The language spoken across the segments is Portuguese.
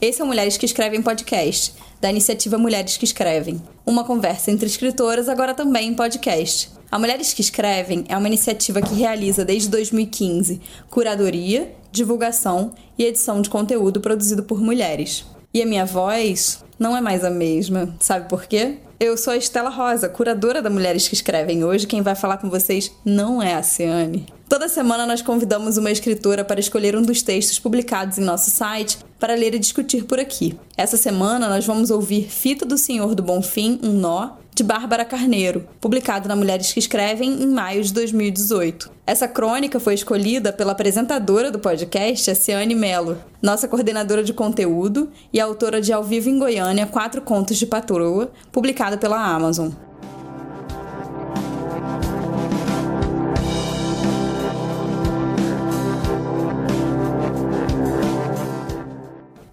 Esse é o Mulheres que Escrevem Podcast, da iniciativa Mulheres que Escrevem. Uma conversa entre escritoras, agora também em podcast. A Mulheres que Escrevem é uma iniciativa que realiza desde 2015 curadoria, divulgação e edição de conteúdo produzido por mulheres. E a minha voz não é mais a mesma, sabe por quê? Eu sou a Estela Rosa, curadora da Mulheres que Escrevem. Hoje quem vai falar com vocês não é a Ciane. Toda semana nós convidamos uma escritora para escolher um dos textos publicados em nosso site para ler e discutir por aqui. Essa semana nós vamos ouvir Fita do Senhor do Bonfim, Um Nó, de Bárbara Carneiro, publicado na Mulheres que Escrevem em maio de 2018. Essa crônica foi escolhida pela apresentadora do podcast, a Ciane Mello, nossa coordenadora de conteúdo e autora de Ao Vivo em Goiânia, Quatro Contos de Patroa, publicada pela Amazon.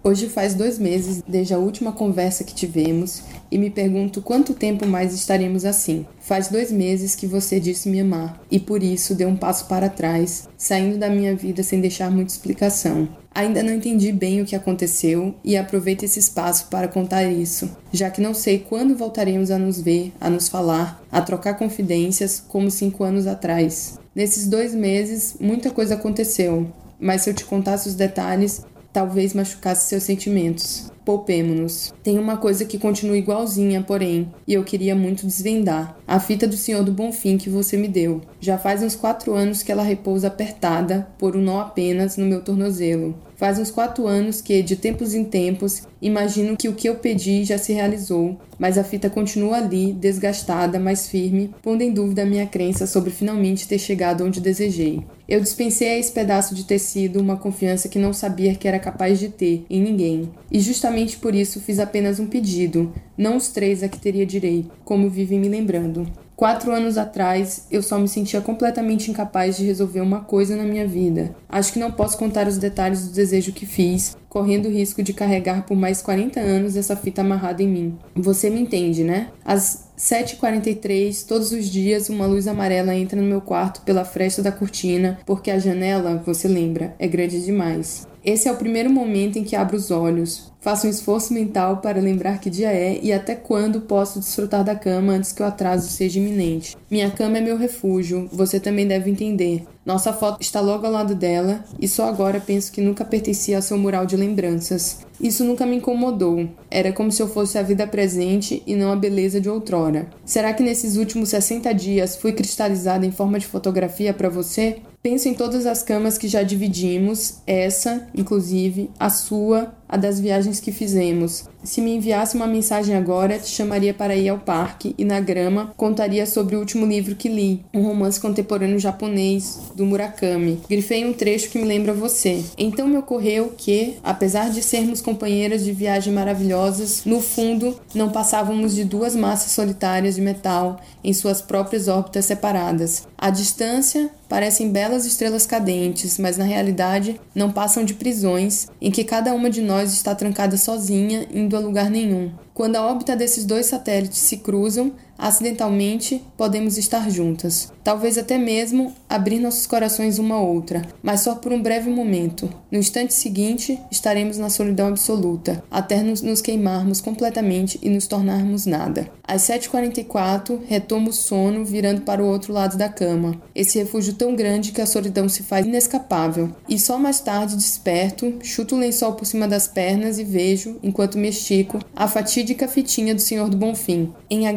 Hoje faz dois meses desde a última conversa que tivemos e me pergunto quanto tempo mais estaremos assim. Faz dois meses que você disse me amar e por isso deu um passo para trás, saindo da minha vida sem deixar muita explicação. Ainda não entendi bem o que aconteceu e aproveito esse espaço para contar isso, já que não sei quando voltaremos a nos ver, a nos falar, a trocar confidências como cinco anos atrás. Nesses dois meses, muita coisa aconteceu, mas se eu te contasse os detalhes, talvez machucasse seus sentimentos. Poupemo-nos. Tem uma coisa que continua igualzinha, porém, e eu queria muito desvendar. A fita do Senhor do Bonfim que você me deu. Já faz uns quatro anos que ela repousa apertada, por um nó apenas, no meu tornozelo. Faz uns quatro anos que, de tempos em tempos, imagino que o que eu pedi já se realizou, mas a fita continua ali, desgastada, mas firme, pondo em dúvida a minha crença sobre finalmente ter chegado onde desejei. Eu dispensei a esse pedaço de tecido uma confiança que não sabia que era capaz de ter em ninguém. E justamente por isso fiz apenas um pedido, não os três a que teria direito, como vivem me lembrando. Quatro anos atrás, eu só me sentia completamente incapaz de resolver uma coisa na minha vida. Acho que não posso contar os detalhes do desejo que fiz, correndo o risco de carregar por mais 40 anos essa fita amarrada em mim. Você me entende, né? Às 7h43, todos os dias, uma luz amarela entra no meu quarto pela fresta da cortina, porque a janela, você lembra, é grande demais. Esse é o primeiro momento em que abro os olhos. Faço um esforço mental para lembrar que dia é e até quando posso desfrutar da cama antes que o atraso seja iminente. Minha cama é meu refúgio, você também deve entender. Nossa foto está logo ao lado dela e só agora penso que nunca pertencia ao seu mural de lembranças. Isso nunca me incomodou. Era como se eu fosse a vida presente e não a beleza de outrora. Será que nesses últimos 60 dias fui cristalizada em forma de fotografia para você? Penso em todas as camas que já dividimos, essa, inclusive, a sua, a das viagens que fizemos. Se me enviasse uma mensagem agora, te chamaria para ir ao parque e na grama contaria sobre o último livro que li, um romance contemporâneo japonês do Murakami. Grifei um trecho que me lembra você. Então me ocorreu que, apesar de sermos companheiras de viagem maravilhosas, no fundo não passávamos de duas massas solitárias de metal em suas próprias órbitas separadas. À distância, parecem belas estrelas cadentes, mas na realidade não passam de prisões em que cada uma de nós está trancada sozinha, indo a lugar nenhum. Quando a órbita desses dois satélites se cruzam, acidentalmente podemos estar juntas. Talvez até mesmo abrir nossos corações uma a outra, mas só por um breve momento. No instante seguinte, estaremos na solidão absoluta, até nos, nos queimarmos completamente e nos tornarmos nada. Às 7h44, retomo o sono, virando para o outro lado da cama. Esse refúgio tão grande que a solidão se faz inescapável. E só mais tarde desperto, chuto o lençol por cima das pernas e vejo, enquanto me estico, a fatídica fitinha do Senhor do Bonfim. Em A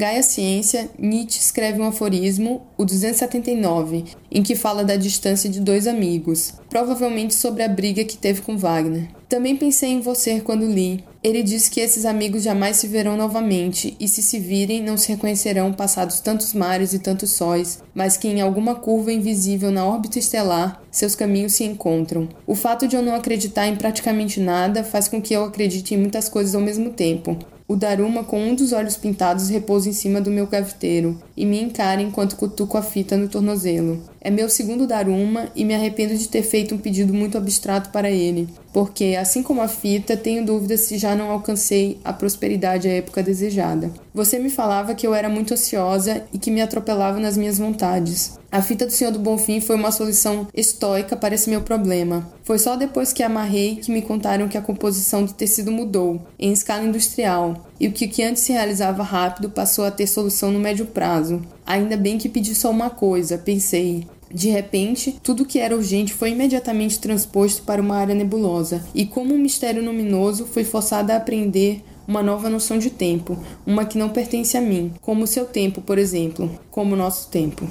Gaia Ciência, Nietzsche escreve um aforismo, o 279, em que fala da distância de dois amigos, provavelmente sobre a briga que teve com Wagner. Também pensei em você quando li. Ele diz que esses amigos jamais se verão novamente e, se se virem, não se reconhecerão passados tantos mares e tantos sóis, mas que em alguma curva invisível na órbita estelar seus caminhos se encontram. O fato de eu não acreditar em praticamente nada faz com que eu acredite em muitas coisas ao mesmo tempo. O Daruma, com um dos olhos pintados, repousa em cima do meu gaveteiro e me encara enquanto cutuco a fita no tornozelo. É meu segundo Daruma e me arrependo de ter feito um pedido muito abstrato para ele. porque, assim como a fita, tenho dúvidas se já não alcancei a prosperidade à época desejada. Você me falava que eu era muito ansiosa e que me atropelava nas minhas vontades. A fita do Senhor do Bonfim foi uma solução estoica para esse meu problema. Foi só depois que amarrei que me contaram que a composição do tecido mudou, em escala industrial, e o que antes se realizava rápido passou a ter solução no médio prazo. Ainda bem que pedi só uma coisa, pensei. De repente, tudo que era urgente foi imediatamente transposto para uma área nebulosa, e como um mistério luminoso, fui forçada a aprender uma nova noção de tempo, uma que não pertence a mim, como o seu tempo, por exemplo, como o nosso tempo.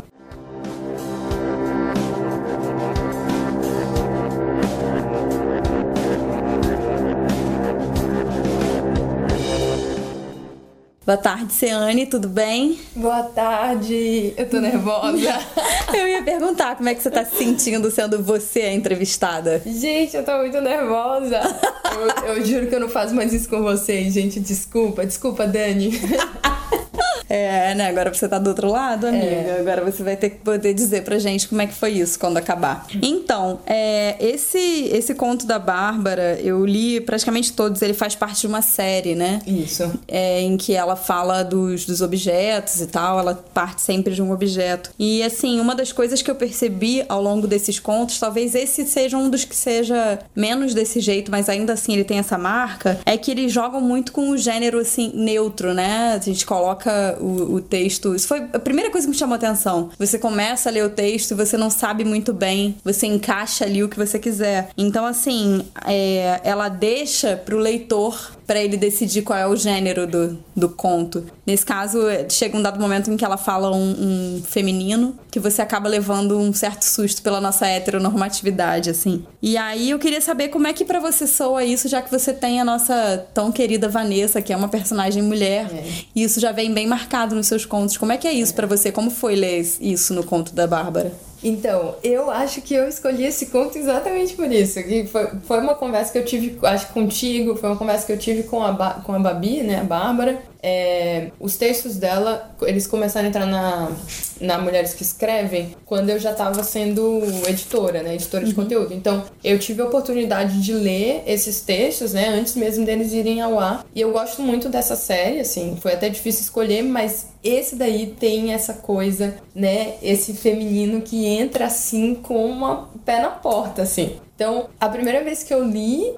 Boa tarde, Ceane, tudo bem? Boa tarde, eu tô nervosa. eu ia perguntar como é que você tá se sentindo sendo você a entrevistada. Gente, eu tô muito nervosa. eu, eu juro que eu não faço mais isso com vocês, gente. Desculpa, desculpa, Dani. É, né? Agora você tá do outro lado, amiga. É. Agora você vai ter que poder dizer pra gente como é que foi isso quando acabar. Então, é, esse, esse conto da Bárbara, eu li praticamente todos. Ele faz parte de uma série, né? Isso. É, em que ela fala dos, dos objetos e tal. Ela parte sempre de um objeto. E, assim, uma das coisas que eu percebi ao longo desses contos, talvez esse seja um dos que seja menos desse jeito, mas ainda assim ele tem essa marca, é que eles jogam muito com o gênero, assim, neutro, né? A gente coloca o, o texto. Isso foi a primeira coisa que me chamou atenção. Você começa a ler o texto e você não sabe muito bem, você encaixa ali o que você quiser. Então, assim, é, ela deixa pro leitor para ele decidir qual é o gênero do, do conto. Nesse caso, chega um dado momento em que ela fala um, um, feminino, que você acaba levando um certo susto pela nossa heteronormatividade, assim. E aí eu queria saber como é que para você soa isso, já que você tem a nossa tão querida Vanessa, que é uma personagem mulher, é. e isso já vem bem marcado nos seus contos. Como é que é isso é. para você? Como foi ler isso no conto da Bárbara? Então, eu acho que eu escolhi esse conto exatamente por isso. Que foi, foi uma conversa que eu tive, acho contigo, foi uma conversa que eu tive com a, com a Babi, né, a Bárbara, é, os textos dela, eles começaram a entrar na, na Mulheres que Escrevem quando eu já estava sendo editora, né? Editora de uhum. conteúdo. Então, eu tive a oportunidade de ler esses textos, né? Antes mesmo deles irem ao ar. E eu gosto muito dessa série, assim. Foi até difícil escolher, mas esse daí tem essa coisa, né? Esse feminino que entra assim com uma pé na porta, assim. Então, a primeira vez que eu li,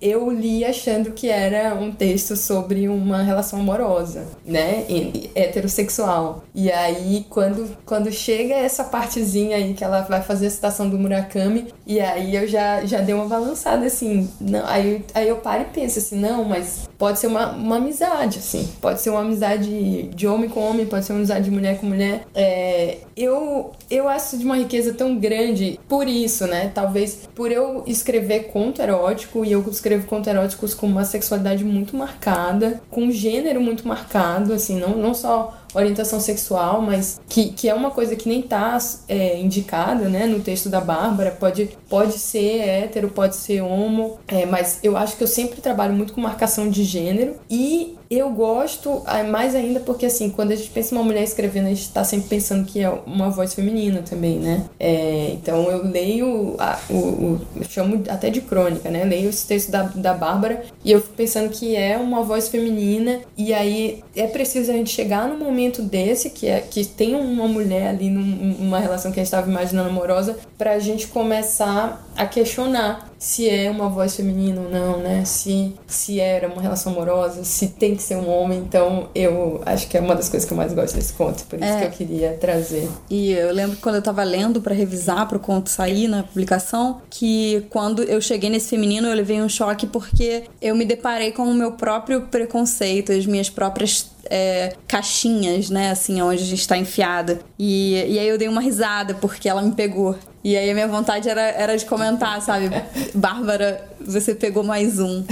eu li achando que era um texto sobre uma relação amorosa, né? Heterossexual. E aí, quando, quando chega essa partezinha aí que ela vai fazer a citação do Murakami, e aí eu já, já dei uma balançada assim. Não, aí, aí eu paro e penso assim, não, mas pode ser uma, uma amizade, assim. Pode ser uma amizade de homem com homem, pode ser uma amizade de mulher com mulher. É, eu, eu acho de uma riqueza tão grande por isso, né? Talvez por eu escrever conto erótico, e eu escrevo conto eróticos com uma sexualidade muito marcada, com um gênero muito marcado, assim, não, não só orientação sexual, mas que, que é uma coisa que nem tá é, indicada, né, no texto da Bárbara, pode, pode ser hétero, pode ser homo, é, mas eu acho que eu sempre trabalho muito com marcação de gênero e eu gosto ah, mais ainda porque, assim, quando a gente pensa em uma mulher escrevendo, a gente tá sempre pensando que é uma voz feminina também, né? É, então eu leio, a, o, o, eu chamo até de crônica, né? Leio esse texto da, da Bárbara e eu fico pensando que é uma voz feminina e aí é preciso a gente chegar num momento desse, que, é, que tem uma mulher ali numa relação que a gente estava imaginando amorosa, pra gente começar a questionar se é uma voz feminina ou não, né? Se, se era uma relação amorosa, se tem que ser um homem. Então, eu acho que é uma das coisas que eu mais gosto desse conto, por isso é. que eu queria trazer. E eu lembro que quando eu tava lendo para revisar para o conto sair na publicação, que quando eu cheguei nesse feminino, eu levei um choque porque eu me deparei com o meu próprio preconceito, as minhas próprias é, caixinhas, né? Assim, onde a gente tá enfiada. E, e aí eu dei uma risada porque ela me pegou. E aí a minha vontade era, era de comentar, sabe? Bárbara, você pegou mais um.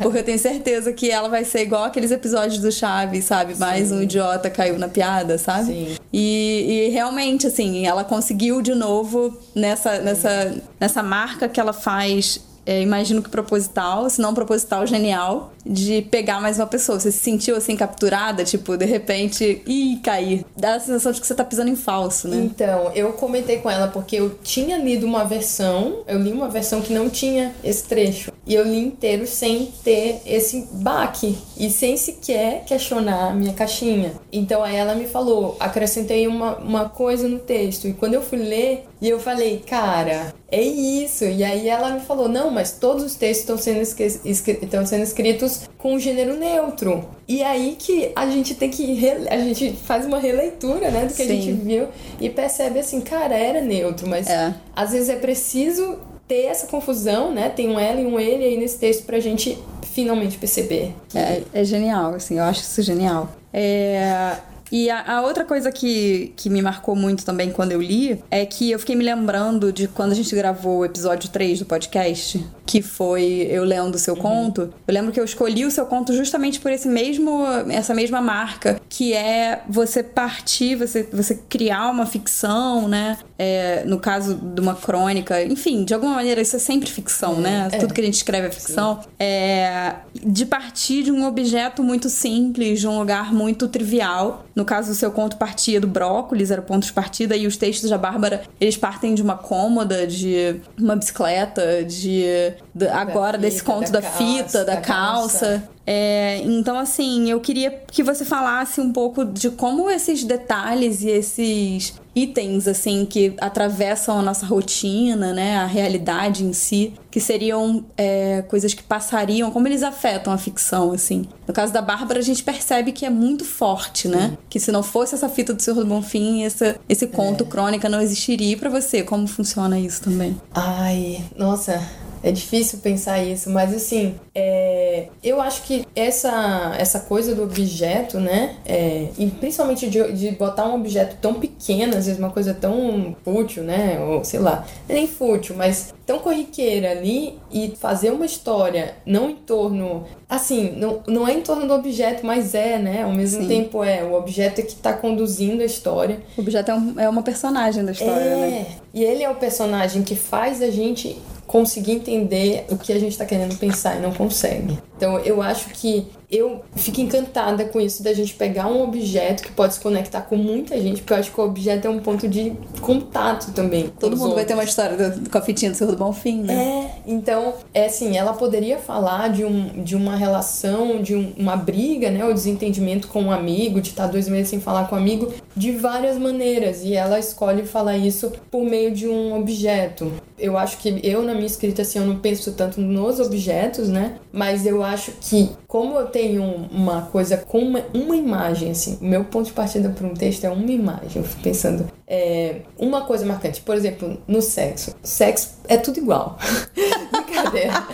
Porque eu tenho certeza que ela vai ser igual aqueles episódios do Chaves, sabe? Mais Sim. um idiota caiu na piada, sabe? Sim. E, e realmente, assim, ela conseguiu de novo nessa, nessa, nessa marca que ela faz é, imagino que proposital, se não proposital, genial, de pegar mais uma pessoa. Você se sentiu assim capturada, tipo, de repente, ih, cair. Dá a sensação de que você tá pisando em falso, né? Então, eu comentei com ela porque eu tinha lido uma versão, eu li uma versão que não tinha esse trecho. E eu li inteiro sem ter esse baque e sem sequer questionar a minha caixinha. Então aí ela me falou, acrescentei uma, uma coisa no texto. E quando eu fui ler, e eu falei, cara, é isso. E aí ela me falou, não, mas todos os textos estão sendo, estão sendo escritos com gênero neutro. E aí que a gente tem que. A gente faz uma releitura, né, do que Sim. a gente viu e percebe assim, cara, era neutro, mas é. às vezes é preciso ter essa confusão, né? Tem um ela e um ele aí nesse texto pra gente finalmente perceber. Que... É, é genial, assim, eu acho isso genial. É, e a, a, outra coisa que, que me marcou muito também quando eu li é que eu fiquei me lembrando de quando a gente gravou o episódio 3 do podcast, que foi eu lendo o seu uhum. conto. Eu lembro que eu escolhi o seu conto justamente por esse mesmo, essa mesma marca, que é você partir, você, você criar uma ficção, né? É, no caso de uma crônica, enfim, de alguma maneira isso é sempre ficção, né? É. Tudo que a gente escreve é ficção. É, de partir de um objeto muito simples, de um lugar muito trivial. No caso, o seu conto partia do brócolis, era ponto de partida, e os textos da Bárbara, eles partem de uma cômoda, de uma bicicleta, de, agora fita, desse conto da, da fita, da, da calça. calça. É, então, assim, eu queria que você falasse um pouco de como esses detalhes e esses itens, assim, que atravessam a nossa rotina, né, a realidade em si, que seriam é, coisas que passariam, como eles afetam a ficção, assim. No caso da Bárbara, a gente percebe que é muito forte, né? Que se não fosse essa fita do Senhor do Bonfim, esse, esse conto, é. crônica, não existiria. para você, como funciona isso também? Ai, nossa, é difícil pensar isso, mas assim, é, eu acho que essa, essa coisa do objeto, né? É, e principalmente de, de botar um objeto tão pequeno, às vezes uma coisa tão fútil, né? Ou sei lá, nem fútil, mas tão corriqueira ali e fazer uma história não em torno. Assim, não, não é em torno do objeto, mas é, né? Ao mesmo Sim. tempo é. O objeto é que tá conduzindo a história. O objeto é, um, é uma personagem da história, é, né? E ele é o personagem que faz a gente conseguir entender o que a gente está querendo pensar e não consegue. Então eu acho que eu fico encantada com isso da gente pegar um objeto que pode se conectar com muita gente, porque eu acho que o objeto é um ponto de contato também. Todo mundo vai ter uma história do, do do Senhor do Bom Fim, né? É, então, é assim, ela poderia falar de, um, de uma relação, de um, uma briga, né, ou desentendimento com um amigo, de estar dois meses sem falar com um amigo, de várias maneiras, e ela escolhe falar isso por meio de um objeto. Eu acho que eu, na minha escrita, assim, eu não penso tanto nos objetos, né, mas eu acho que, como eu tenho tenho uma coisa com uma, uma imagem, assim, o meu ponto de partida para um texto é uma imagem. Eu fico pensando, é, uma coisa marcante, por exemplo, no sexo. Sexo é tudo igual. Brincadeira.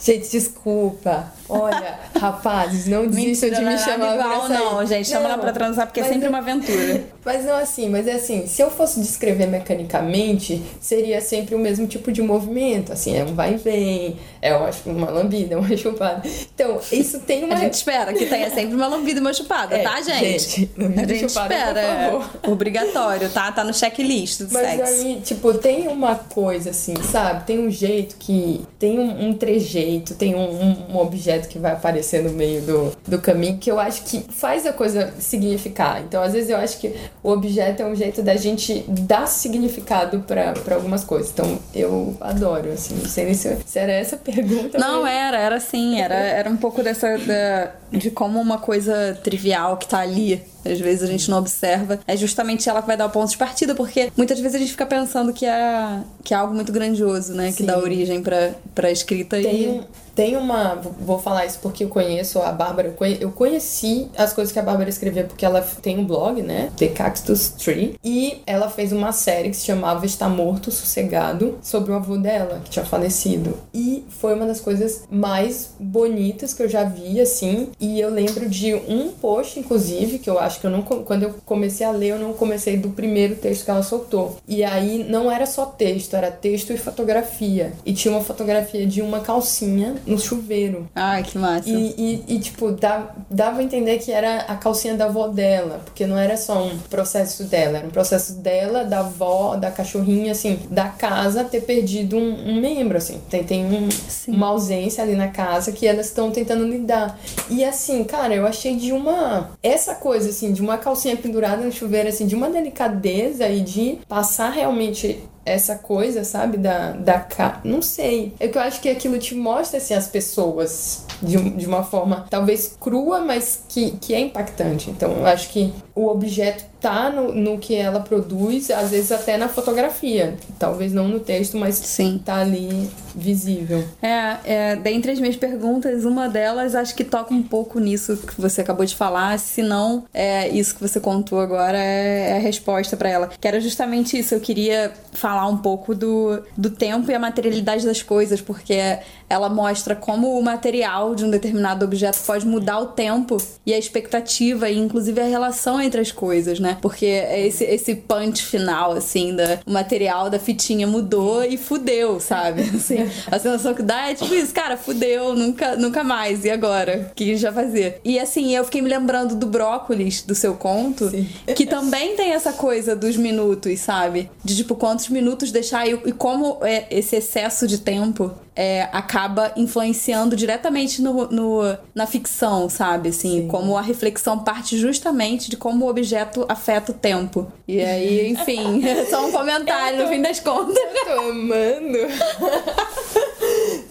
gente, desculpa. Olha, rapazes, não desistam de me chamar igual, não, gente. Chama ela pra transar porque é sempre uma aventura. Mas não assim, mas é assim, se eu fosse descrever mecanicamente, seria sempre o mesmo tipo de movimento. Assim, é um vai e vem, é uma lambida, uma chupada. Então, isso tem uma. A gente espera que tenha sempre uma lambida e uma chupada, é, tá, gente? gente a gente chupada, espera. É obrigatório, tá? Tá no checklist do mas sexo. aí, tipo, tem uma coisa assim, sabe? Tem um jeito que. Tem um, um trejeito, tem um, um objeto que vai aparecer no meio do, do caminho, que eu acho que faz a coisa significar. Então, às vezes, eu acho que o objeto é um jeito da gente dar significado para algumas coisas. Então, eu adoro, assim. Não sei se, se era essa a pergunta. Não, mas... era, era sim. Era, era um pouco dessa. Da, de como uma coisa trivial que tá ali às vezes a gente não observa, é justamente ela que vai dar o ponto de partida, porque muitas vezes a gente fica pensando que é, que é algo muito grandioso, né? Sim. Que dá origem pra, pra escrita. Tem, e... Tem uma. Vou falar isso porque eu conheço a Bárbara. Eu conheci as coisas que a Bárbara escrevia porque ela tem um blog, né? The Cactus Tree. E ela fez uma série que se chamava Está Morto, Sossegado, sobre o avô dela, que tinha falecido. E foi uma das coisas mais bonitas que eu já vi, assim. E eu lembro de um post, inclusive, que eu acho que eu não. Quando eu comecei a ler, eu não comecei do primeiro texto que ela soltou. E aí não era só texto, era texto e fotografia. E tinha uma fotografia de uma calcinha no chuveiro. Ai, que massa. E, e, e, tipo, dava, dava a entender que era a calcinha da avó dela, porque não era só um processo dela, era um processo dela, da avó, da cachorrinha, assim, da casa ter perdido um, um membro, assim. Tem, tem um, uma ausência ali na casa que elas estão tentando lidar. E assim, cara, eu achei de uma. Essa coisa, assim, de uma calcinha pendurada no chuveiro, assim, de uma delicadeza e de passar realmente essa coisa, sabe, da, da não sei. É que eu acho que aquilo te mostra, assim, as pessoas de, de uma forma talvez crua, mas que, que é impactante. Então, eu acho que o objeto tá no, no que ela produz, às vezes até na fotografia. Talvez não no texto, mas Sim. tá ali visível. É, é, dentre as minhas perguntas, uma delas acho que toca um pouco nisso que você acabou de falar, se não é isso que você contou agora é, é a resposta para ela. Que era justamente isso, eu queria falar um pouco do, do tempo e a materialidade das coisas, porque ela mostra como o material de um determinado objeto pode mudar o tempo e a expectativa e inclusive a relação entre as coisas, né? Porque esse, esse punch final, assim, da, o material da fitinha mudou e fudeu, sabe? Assim, a sensação que dá é tipo isso, cara, fudeu, nunca, nunca mais, e agora? O que vai fazer? E assim, eu fiquei me lembrando do brócolis, do seu conto, Sim. que também tem essa coisa dos minutos, sabe? De tipo, quantos minutos deixar e, e como é esse excesso de tempo é, acaba influenciando diretamente no, no, na ficção, sabe? Assim, Sim. como a reflexão parte justamente de como o objeto afeta o tempo. E aí, enfim, é só um comentário tô, no fim das contas. Eu tô amando.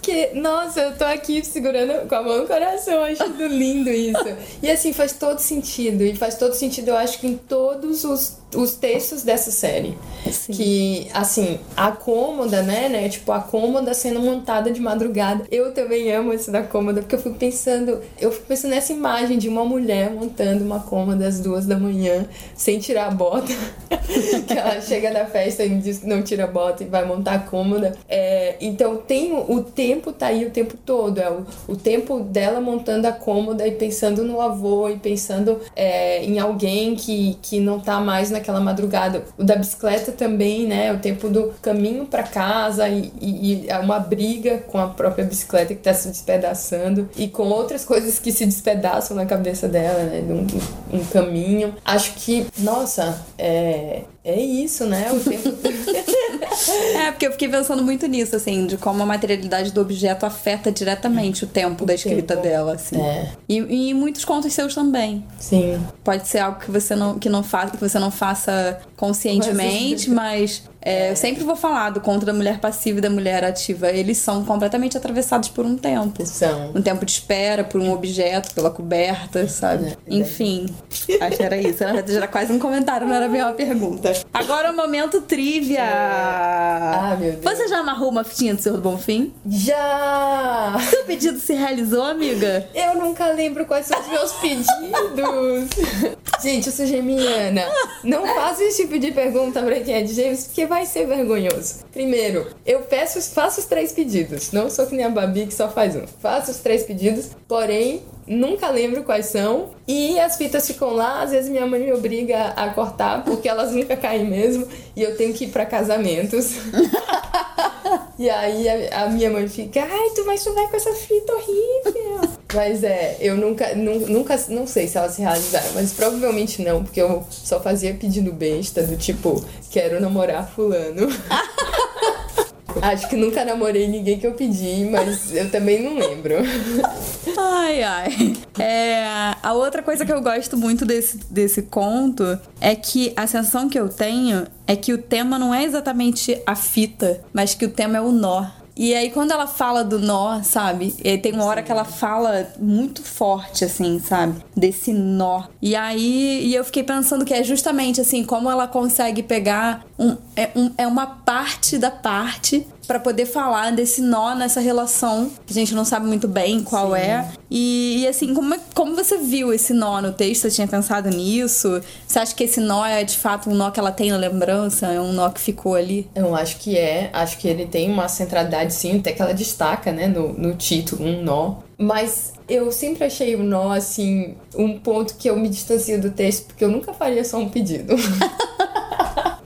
que, nossa, eu tô aqui segurando com a mão no coração, achando lindo isso. E assim, faz todo sentido. E faz todo sentido, eu acho que em todos os os textos dessa série. Sim. Que, assim, a cômoda, né, né? Tipo, a cômoda sendo montada de madrugada. Eu também amo esse da cômoda, porque eu fico pensando, eu fico pensando nessa imagem de uma mulher montando uma cômoda às duas da manhã, sem tirar a bota. que ela chega na festa e diz que não tira a bota e vai montar a cômoda. É, então tem o, o tempo tá aí o tempo todo. É o, o tempo dela montando a cômoda e pensando no avô e pensando é, em alguém que, que não tá mais na naquela madrugada. O da bicicleta também, né? O tempo do caminho para casa e, e, e, é uma briga com a própria bicicleta que tá se despedaçando e com outras coisas que se despedaçam na cabeça dela, né? Um, um caminho. Acho que, nossa, é, é isso, né? O tempo. é, porque eu fiquei pensando muito nisso, assim, de como a materialidade do objeto afeta diretamente o tempo o da escrita tempo. dela, assim. É. E, e muitos contos seus também. Sim. Pode ser algo que você não, que não faça, que você não faça conscientemente, mas é, eu sempre vou falar do conto da mulher passiva e da mulher ativa. Eles são completamente atravessados por um tempo. São. Um tempo de espera, por um objeto, pela coberta, sabe? É, Enfim, acho que era isso. Era, era quase um comentário, não era bem uma pergunta. Agora o momento trivia. É. Ah, meu Deus. Você já amarrou uma fitinha do Senhor do Bonfim? Já! Seu pedido se realizou, amiga? Eu nunca lembro quais são os meus pedidos. Gente, eu sou gemiana. Não faça esse tipo de pergunta pra quem é de gêmeos, porque vai ser vergonhoso. Primeiro, eu peço, faço os três pedidos. Não sou que nem a Babi que só faz um. Faço os três pedidos, porém, nunca lembro quais são. E as fitas ficam lá, às vezes minha mãe me obriga a cortar, porque elas nunca caem mesmo. E eu tenho que ir para casamentos. e aí a, minha mãe fica, ai, tu vai, vai com essa fita horrível. Mas é, eu nunca, nunca, não sei se elas se realizaram, mas provavelmente não, porque eu só fazia pedido besta, do tipo, quero namorar fulano. Acho que nunca namorei ninguém que eu pedi, mas eu também não lembro. Ai, ai. É, a outra coisa que eu gosto muito desse, desse conto é que a sensação que eu tenho é que o tema não é exatamente a fita, mas que o tema é o nó. E aí, quando ela fala do nó, sabe? E tem uma hora que ela fala muito forte, assim, sabe? Desse nó. E aí, e eu fiquei pensando que é justamente assim, como ela consegue pegar um, é, um, é uma parte da parte para poder falar desse nó nessa relação que a gente não sabe muito bem qual Sim. é. E, e, assim, como, como você viu esse nó no texto? Você tinha pensado nisso? Você acha que esse nó é de fato um nó que ela tem na lembrança? É um nó que ficou ali? Eu acho que é. Acho que ele tem uma centralidade, sim, até que ela destaca, né, no, no título, um nó. Mas eu sempre achei o nó, assim, um ponto que eu me distancio do texto, porque eu nunca faria só um pedido.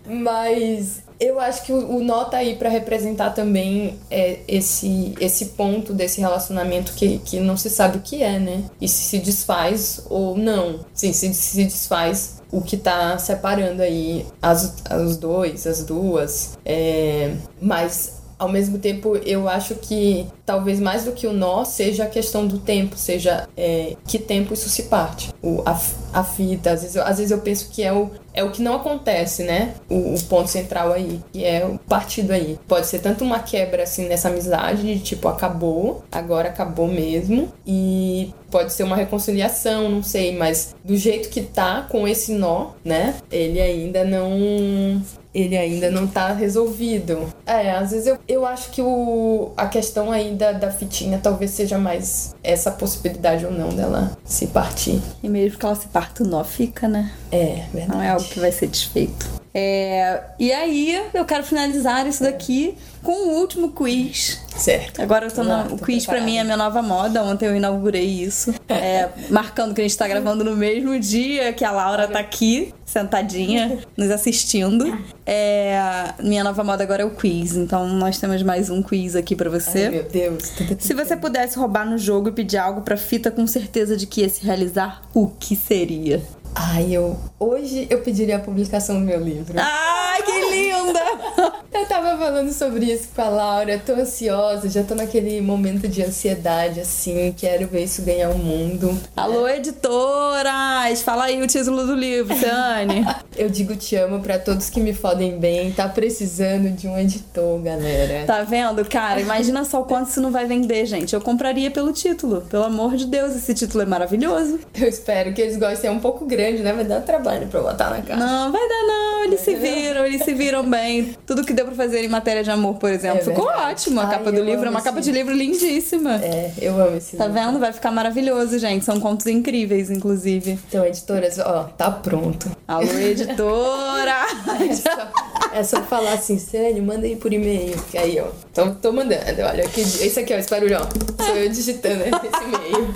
Mas Eu acho que o, o nó tá aí pra representar também é, esse, esse ponto desse relacionamento que, que não se sabe o que é, né? E se se desfaz ou não. Sim, se se desfaz o que tá separando aí as, os dois, as duas. É, mas ao mesmo tempo, eu acho que talvez mais do que o nó seja a questão do tempo, seja é, que tempo isso se parte. O, a, a fita, às vezes, eu, às vezes eu penso que é o, é o que não acontece, né? O, o, ponto central aí, que é o partido aí. Pode ser tanto uma quebra assim nessa amizade, de tipo, acabou, agora acabou mesmo, e pode ser uma reconciliação, não sei, mas do jeito que tá com esse nó, né? Ele ainda não ele ainda não tá resolvido. É, às vezes eu, eu acho que o, a questão aí da, da fitinha talvez seja mais essa possibilidade ou não dela se partir. E mesmo que ela se parta, o nó fica, né? É, verdade. Não é algo que vai ser desfeito. É, e aí, eu quero finalizar isso daqui com o último quiz. Certo. Agora eu tô na, o quiz para mim é minha nova moda. Ontem eu inaugurei isso. É, marcando que a gente tá gravando no mesmo dia que a Laura tá aqui, sentadinha, nos assistindo. É, minha nova moda agora é o quiz. Então nós temos mais um quiz aqui para você. Ai, meu Deus. Se você pudesse roubar no jogo e pedir algo pra fita com certeza de que ia se realizar, o que seria? Ai, eu. Hoje eu pediria a publicação do meu livro. Ai, que linda! eu tava falando sobre isso com a Laura. tô ansiosa, já tô naquele momento de ansiedade, assim. Quero ver isso ganhar o um mundo. Alô, editoras! Fala aí o título do livro, Ciane. eu digo te amo pra todos que me fodem bem. Tá precisando de um editor, galera. Tá vendo, cara? Imagina só o quanto isso não vai vender, gente. Eu compraria pelo título. Pelo amor de Deus, esse título é maravilhoso. Eu espero que eles gostem. É um pouco grande grande, né? Vai dar trabalho pra botar na caixa. Não, vai dar não. Eles se viram, eles se viram bem. Tudo que deu pra fazer em matéria de amor, por exemplo, é ficou ótimo. A Ai, capa do livro é uma capa de livro lindíssima. É, eu amo esse tá livro. Tá vendo? Vai ficar maravilhoso, gente. São contos incríveis, inclusive. Então, editoras, ó, tá pronto. Alô, editora! é, só, é só falar assim, Célio, manda aí por e-mail. Que aí, ó, tô, tô mandando. Olha, aqui, esse aqui, ó, esse barulhão. Sou eu digitando esse e-mail.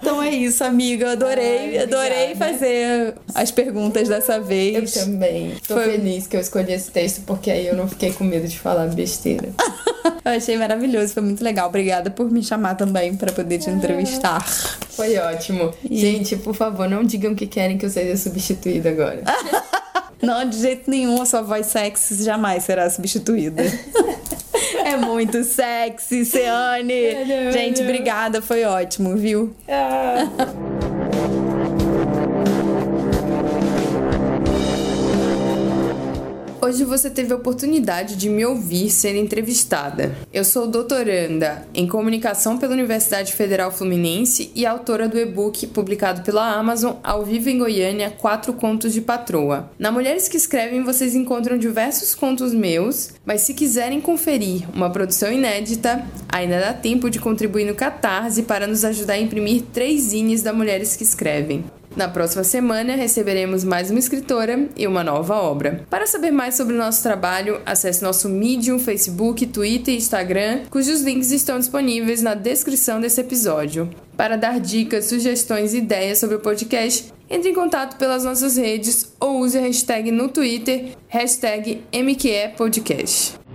Então é isso, amiga. Adorei, Ai, adorei fazer as perguntas dessa vez. Eu também. Tô Foi... feliz que eu escolhi esse texto, porque aí eu não fiquei com medo de falar besteira. eu achei maravilhoso, foi muito legal. Obrigada por me chamar também para poder te entrevistar. Foi ótimo. E... Gente, por favor, não digam que querem que eu seja substituída agora. não, de jeito nenhum, a sua voz sexy jamais será substituída. É muito sexy, Ceane. Gente, obrigada, foi ótimo, viu? Ah. Hoje você teve a oportunidade de me ouvir ser entrevistada. Eu sou doutoranda em comunicação pela Universidade Federal Fluminense e autora do e-book publicado pela Amazon Ao Vivo em Goiânia Quatro Contos de Patroa. Na Mulheres que Escrevem vocês encontram diversos contos meus, mas se quiserem conferir uma produção inédita, ainda dá tempo de contribuir no Catarse para nos ajudar a imprimir três zines da Mulheres que Escrevem. Na próxima semana receberemos mais uma escritora e uma nova obra. Para saber mais sobre o nosso trabalho, acesse nosso Medium, Facebook, Twitter e Instagram, cujos links estão disponíveis na descrição desse episódio. Para dar dicas, sugestões e ideias sobre o podcast, entre em contato pelas nossas redes ou use a hashtag no Twitter, hashtag MQEPodcast.